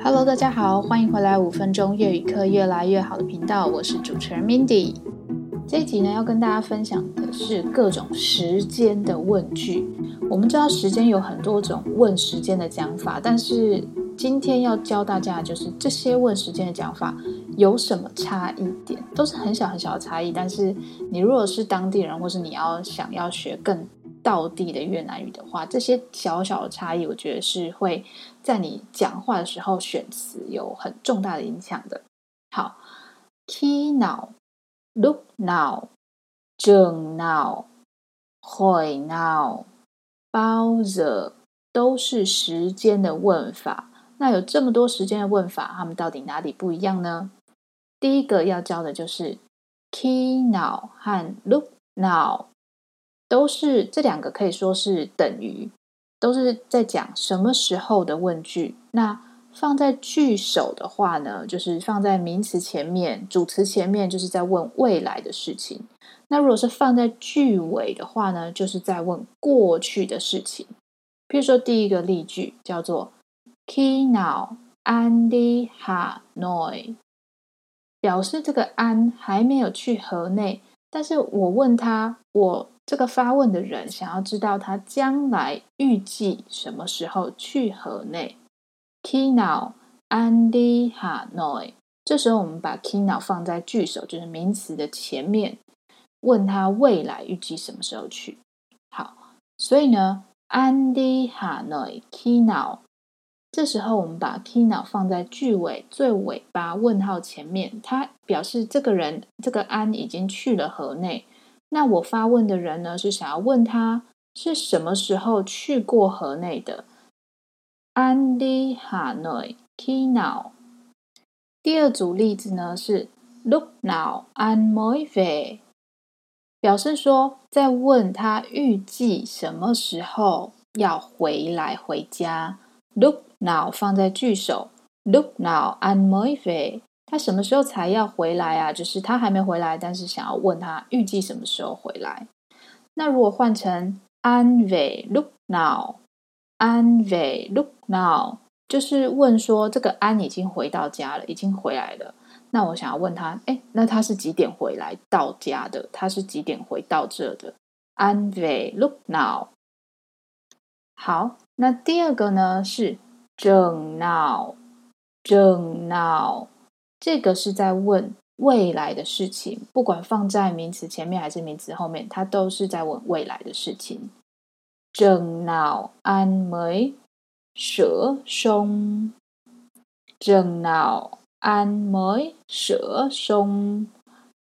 Hello，大家好，欢迎回来五分钟粤语课越来越好的频道，我是主持人 Mindy。这一集呢，要跟大家分享的是各种时间的问句。我们知道时间有很多种问时间的讲法，但是今天要教大家的就是这些问时间的讲法有什么差异点，都是很小很小的差异。但是你如果是当地人，或是你要想要学更道地的越南语的话，这些小小的差异，我觉得是会在你讲话的时候选词有很重大的影响的。好，khi nào、lúc nào、chừng nào、hồi nào、bao giờ 都是时间的问法。那有这么多时间的问法，它们到底哪里不一样呢？第一个要教的就是 khi nào 和 look now。都是这两个可以说是等于，都是在讲什么时候的问句。那放在句首的话呢，就是放在名词前面，主词前面，就是在问未来的事情。那如果是放在句尾的话呢，就是在问过去的事情。比如说第一个例句叫做 Khi nào Andy Ha Noi”，表示这个安还没有去河内，但是我问他我。这个发问的人想要知道他将来预计什么时候去河内。Khi nào anh đi Hanoi，这时候我们把 khi nào 放在句首，就是名词的前面，问他未来预计什么时候去。好，所以呢，anh đi Hanoi khi nào？这时候我们把 khi nào 放在句尾最尾巴问号前面，它表示这个人这个安已经去了河内。那我发问的人呢，是想要问他是什么时候去过河内的。Anh đi Hà Nội khi nào？第二组例子呢是 Look now anh mới về？表示说在问他预计什么时候要回来回家。Look now 放在句首，Look now anh mới về？他什么时候才要回来啊？就是他还没回来，但是想要问他预计什么时候回来。那如果换成安慰 look now，安慰，look now，就是问说这个安已经回到家了，已经回来了。那我想要问他，哎，那他是几点回来到家的？他是几点回到这的安慰 look now。好，那第二个呢是 chừng nào，chừng nào。这个是在问未来的事情，不管放在名词前面还是名词后面，它都是在问未来的事情。Chừng nào anh mới sửa xong？正 nào an mới sửa xong？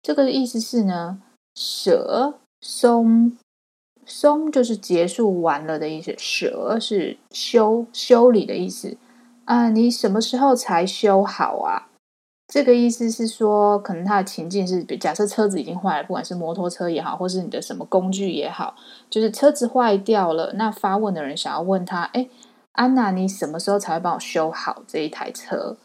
这个的意思是呢，sửa xong，xong 就是结束完了的意思，sửa 是修修理的意思啊。你什么时候才修好啊？这个意思是说，可能他的情境是，假设车子已经坏了，不管是摩托车也好，或是你的什么工具也好，就是车子坏掉了。那发问的人想要问他，哎，安娜，你什么时候才会帮我修好这一台车？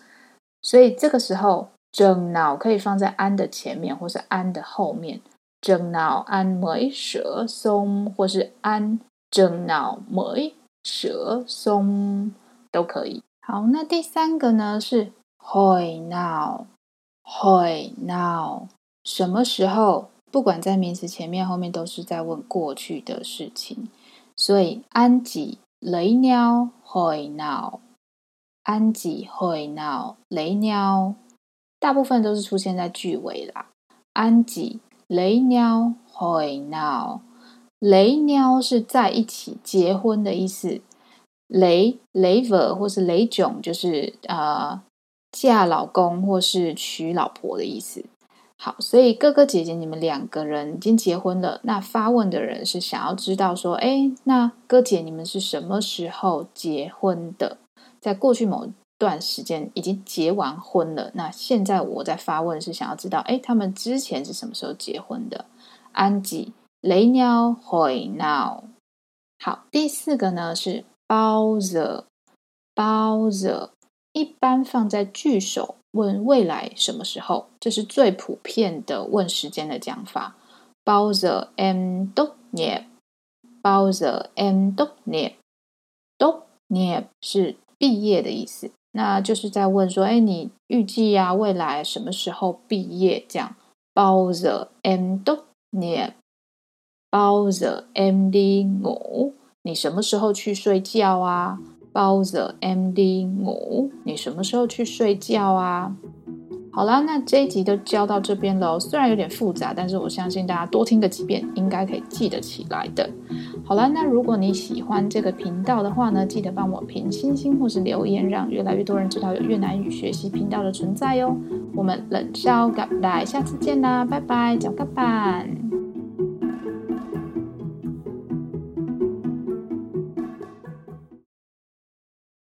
所以这个时候，chừng nào 可以放在安的前面，或是安的后面。chừng nào anh mới sửa xong，或是安 chừng nào mới sửa xong 都可以。好，那第三个呢是。hoy now hoy now 什么时候不管在名词前面后面都是在问过去的事情。所以安吉雷鸟 hoy now 安吉 hoy now 雷鸟。大部分都是出现在句尾啦。安吉雷鸟 hoy now 雷鸟是在一起结婚的意思。雷雷 er 或是雷囧就是呃嫁老公或是娶老婆的意思。好，所以哥哥姐姐，你们两个人已经结婚了。那发问的人是想要知道说，哎，那哥姐你们是什么时候结婚的？在过去某段时间已经结完婚了。那现在我在发问是想要知道，哎，他们之前是什么时候结婚的？Anh chị lấy nhau hồi nào。好，第四个呢是 bao giờ，bao giờ。一般放在句首问未来什么时候，这是最普遍的问时间的讲法。Bao giờ em tốt nghiệp？Bao giờ em tốt nghiệp？tốt nghiệp 是毕业的意思。那就是在问说，哎，你预计呀未来什么时候毕业？这样，包着 M 都念，包着 M D 五，你什么时候去睡觉啊？包着 M D 五，你什么时候去睡觉啊？好啦，那这一集就教到这边喽。虽然有点复杂，但是我相信大家多听个几遍，应该可以记得起来的。好啦，那如果你喜欢这个频道的话呢，记得帮我评星星或是留言，让越来越多人知道有越南语学习频道的存在哟。我们冷笑咖来，下次见啦，拜拜，脚个板。